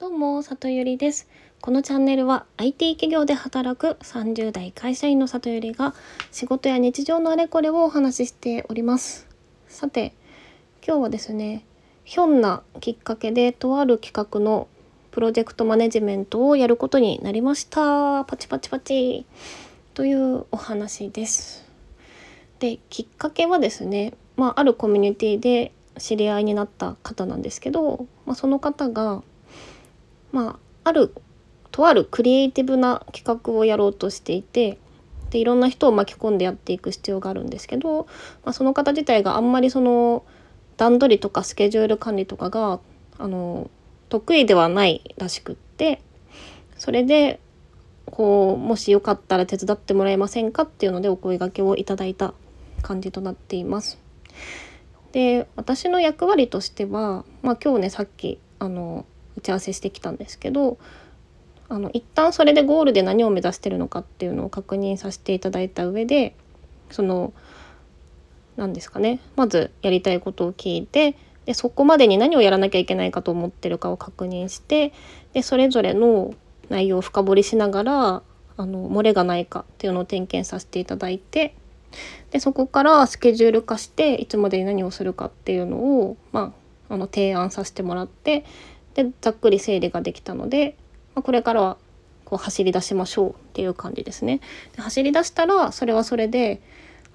どうも、里ゆりです。このチャンネルは IT 企業で働く30代会社員の里ゆりが仕事や日常のあれこれをお話ししております。さて、今日はですね、ひょんなきっかけでとある企画のプロジェクトマネジメントをやることになりました。パチパチパチ。というお話です。で、きっかけはですね、まあ、あるコミュニティで知り合いになった方なんですけど、まあ、その方が、まあ、あるとあるクリエイティブな企画をやろうとしていてでいろんな人を巻き込んでやっていく必要があるんですけど、まあ、その方自体があんまりその段取りとかスケジュール管理とかがあの得意ではないらしくってそれでこうもしよかったら手伝ってもらえませんかっていうのでお声掛けをいただいた感じとなっています。で私の役割としては、まあ、今日ねさっきあの打ち合わせしてきたんですけどあの一旦それでゴールで何を目指してるのかっていうのを確認させていただいた上でその何ですかねまずやりたいことを聞いてでそこまでに何をやらなきゃいけないかと思ってるかを確認してでそれぞれの内容を深掘りしながらあの漏れがないかっていうのを点検させていただいてでそこからスケジュール化していつまでに何をするかっていうのを、まあ、あの提案させてもらってでざっくり整理ができたので、まあ、これからはこう走り出しましょうっていう感じですね。で走り出したらそれはそれで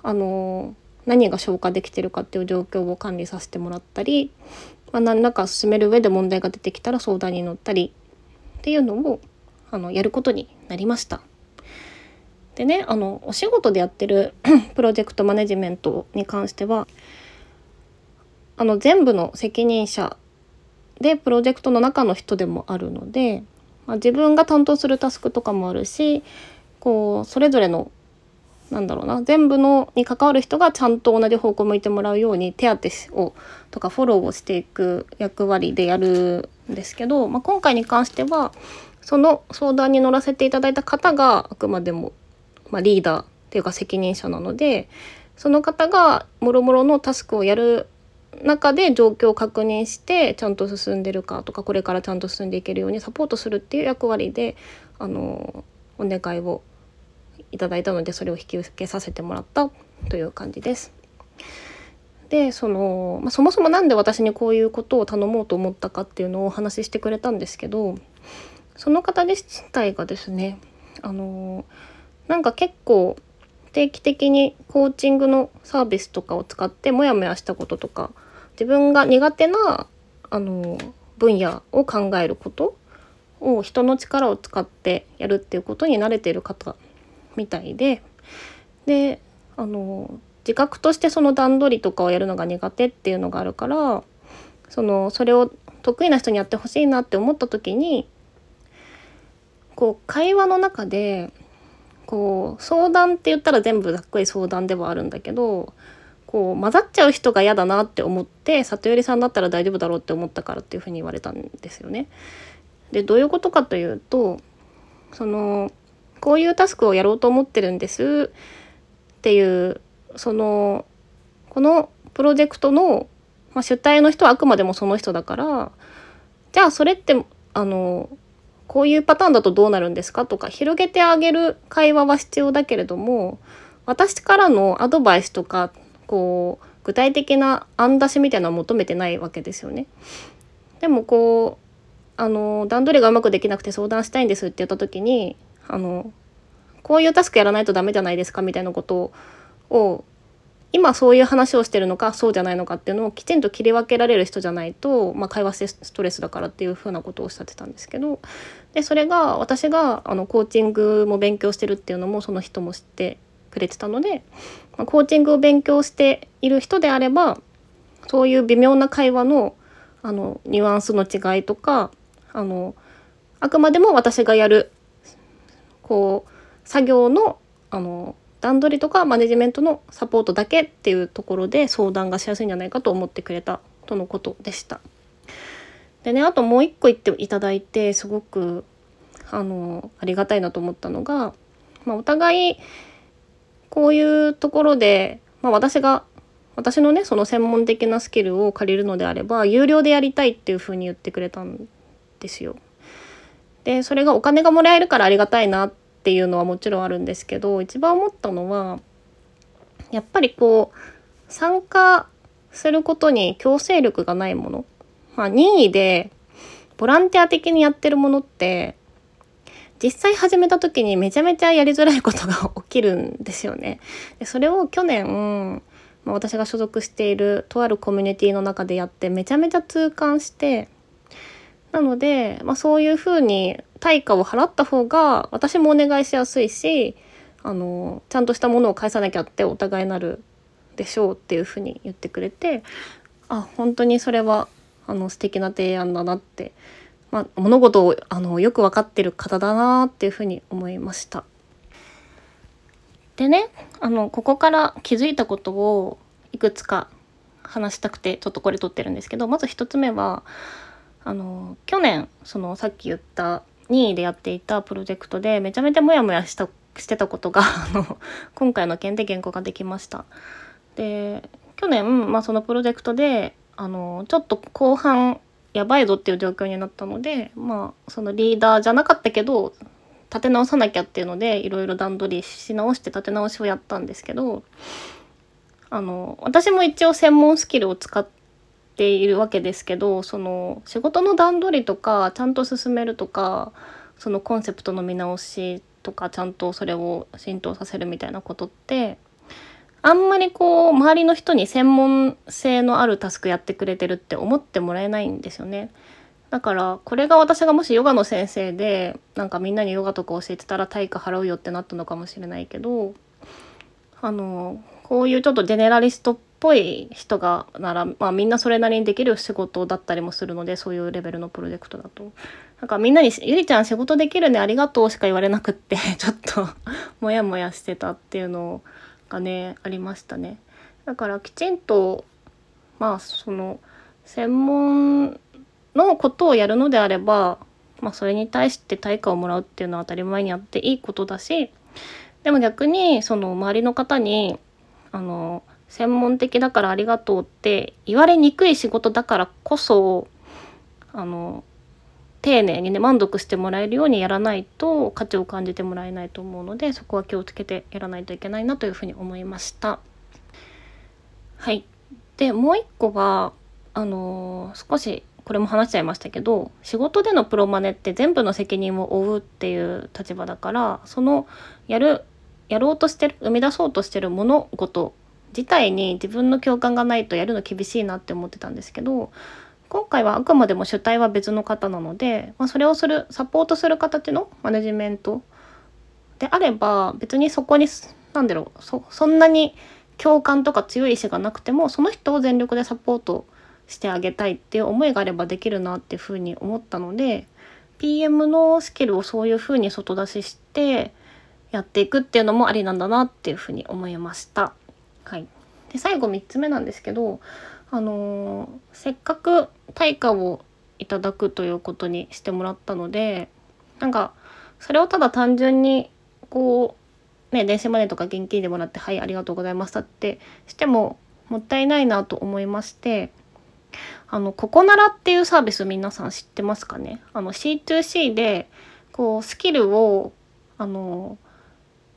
あの何が消化できてるかっていう状況を管理させてもらったり、まあ、何らか進める上で問題が出てきたら相談に乗ったりっていうのをあのやることになりました。でねあのお仕事でやってる プロジェクトマネジメントに関してはあの全部の責任者でプロジェクトの中の人でもあるので、まあ、自分が担当するタスクとかもあるしこうそれぞれのなんだろうな全部のに関わる人がちゃんと同じ方向を向いてもらうように手当てをとかフォローをしていく役割でやるんですけど、まあ、今回に関してはその相談に乗らせていただいた方があくまでもまあ、リーダーっていうか責任者なのでその方がもろもろのタスクをやる中で状況を確認してちゃんと進んでるかとかこれからちゃんと進んでいけるようにサポートするっていう役割であのお願いをいただいたのでそれを引き受けさせてもらったという感じです。でその、まあ、そもそも何で私にこういうことを頼もうと思ったかっていうのをお話ししてくれたんですけどその方自体がですねあのなんか結構定期的にコーチングのサービスとかを使ってモヤモヤしたこととか自分が苦手なあの分野を考えることを人の力を使ってやるっていうことに慣れてる方みたいでであの自覚としてその段取りとかをやるのが苦手っていうのがあるからそのそれを得意な人にやってほしいなって思った時にこう会話の中でこう相談って言ったら全部ざっくり相談ではあるんだけどこう混ざっちゃう人が嫌だなって思って里寄さんだったら大丈夫だろうって思ったからっていうふうに言われたんですよね。でどういうことかというとそのこういうタスクをやろうと思ってるんですっていうそのこのプロジェクトの、まあ、主体の人はあくまでもその人だからじゃあそれってあのこういうパターンだとどうなるんですかとか広げてあげる会話は必要だけれども私からのアドバイスとかこう具体的な案出しみたいなのは求めてないわけですよね。でもこうあの段取りがうまくできなくて相談したいんですって言った時にあのこういうタスクやらないとダメじゃないですかみたいなことを今そういう話をしてるのかそうじゃないのかっていうのをきちんと切り分けられる人じゃないと、まあ、会話してストレスだからっていうふうなことをおっしゃってたんですけどでそれが私があのコーチングも勉強してるっていうのもその人も知ってくれてたので、まあ、コーチングを勉強している人であればそういう微妙な会話のあのニュアンスの違いとかあのあくまでも私がやるこう作業のあの段取りとかマネジメントのサポートだけっていうところで相談がしやすいんじゃないかと思ってくれたとのことでした。でねあともう一個言っていただいてすごくあのありがたいなと思ったのが、まあ、お互いこういうところで、まあ、私が私のねその専門的なスキルを借りるのであれば有料でやりたいっていうふうに言ってくれたんですよ。でそれがお金がもらえるからありがたいなっていうのはもちろんあるんですけど一番思ったのはやっぱりこう参加することに強制力がないもの、まあ、任意でボランティア的にやってるものって実際始めた時にめちゃめちゃやりづらいことが起きるんですよね。でそれを去年、まあ、私が所属しているとあるコミュニティの中でやってめちゃめちゃ痛感してなので、まあ、そういうふうに対価を払った方が私もお願いしやすいしあのちゃんとしたものを返さなきゃってお互いなるでしょうっていうふうに言ってくれてあ本当にそれはあの素敵な提案だなって、まあ、物事をあのよく分かってる方だなっていうふうに思いました。でねあのここから気づいたことをいくつか話したくてちょっとこれ撮ってるんですけどまず1つ目はあの去年そのさっき言った任意でやっていたプロジェクトでめちゃめちゃモヤモヤしたしてたことが あの今回の件で原稿ができました。で去年、まあ、そのプロジェクトであのちょっと後半やばいぞっていう状況になったのでまあそのリーダーじゃなかったけど立て直さなきゃっていうのでいろいろ段取りし直して立て直しをやったんですけどあの私も一応専門スキルを使っているわけですけどその仕事の段取りとかちゃんと進めるとかそのコンセプトの見直しとかちゃんとそれを浸透させるみたいなことってあんまりこう周りの人に専門性のあるタスクやってくれてるって思ってもらえないんですよね。だからこれが私がもしヨガの先生でなんかみんなにヨガとか教えてたら対価払うよってなったのかもしれないけどあのこういうちょっとジェネラリストっぽい人がなら、まあ、みんなそれなりにできる仕事だったりもするのでそういうレベルのプロジェクトだと。なんかみんなに「ゆりちゃん仕事できるねありがとう」しか言われなくって ちょっとモヤモヤしてたっていうのをがねありましたね。だからきちんとまあその専門のことをやるのであれば、まあ、それに対して対価をもらうっていうのは当たり前にやっていいことだしでも逆にその周りの方にあの専門的だからありがとうって言われにくい仕事だからこそあの丁寧にね満足してもらえるようにやらないと価値を感じてもらえないと思うのでそこは気をつけてやらないといけないなというふうに思いました。はいでもう一個はあのー、少しこれも話しちゃいましたけど仕事でのプロマネって全部の責任を負うっていう立場だからそのやるやろうとしてる生み出そうとしてる物事自体に自分の共感がないとやるの厳しいなって思ってたんですけど今回はあくまでも主体は別の方なので、まあ、それをするサポートする形のマネジメントであれば別にそこに何だろうそそんなに共感とか強い意志がなくてもその人を全力でサポートしてあげたいっていう思いがあればできるなっていうふうに思ったので PM のスキルをそういうふうに外出ししてやっていくっていうのもありなんだなっていうふうに思いました。はい、で最後3つ目なんですけどあのー、せっかく対価をいただくということにしてもらったのでなんかそれをただ単純にこうね電子マネーとか現金でもらって「はいありがとうございました」ってしてももったいないなと思いましてあのココナラっていうサービス皆さん知ってますかね？あの C2C でこうスキルをあの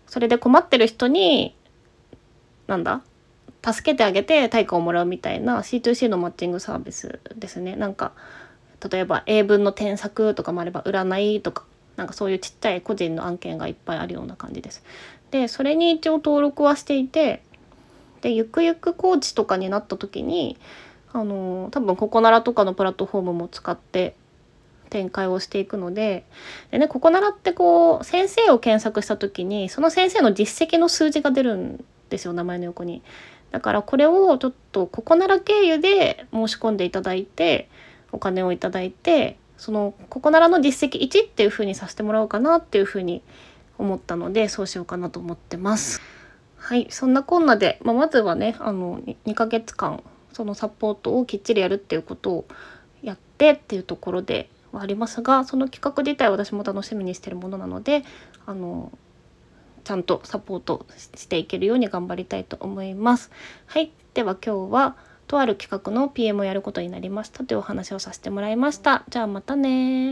それで困ってる人になんだ？助けてあげて対価をもらうみたいな C2C のマッチングサービスですねなんか例えば英文の添削とかもあれば占いとかなんかそういうちっちゃい個人の案件がいっぱいあるような感じです。でそれに一応登録はしていてでゆくゆくコーチとかになった時にあの多分ここならとかのプラットフォームも使って展開をしていくのでで、ね、ここならってこう先生を検索した時にその先生の実績の数字が出るんですよ名前の横に。だからこれをちょっとここなら経由で申し込んでいただいてお金をいただいてそのここならの実績1っていう風にさせてもらおうかなっていう風に思ったのでそうしようかなと思ってます。はいそんなこんなで、まあ、まずはねあの 2, ヶ月間そのサポートをきっちりやるっていうことをやってっていうところではありますがその企画自体私も楽しみにしてるものなのであのちゃんとサポートしていけるように頑張りたいと思います。はい、では今日はとある企画の PM をやることになりましたというお話をさせてもらいました。じゃあまたね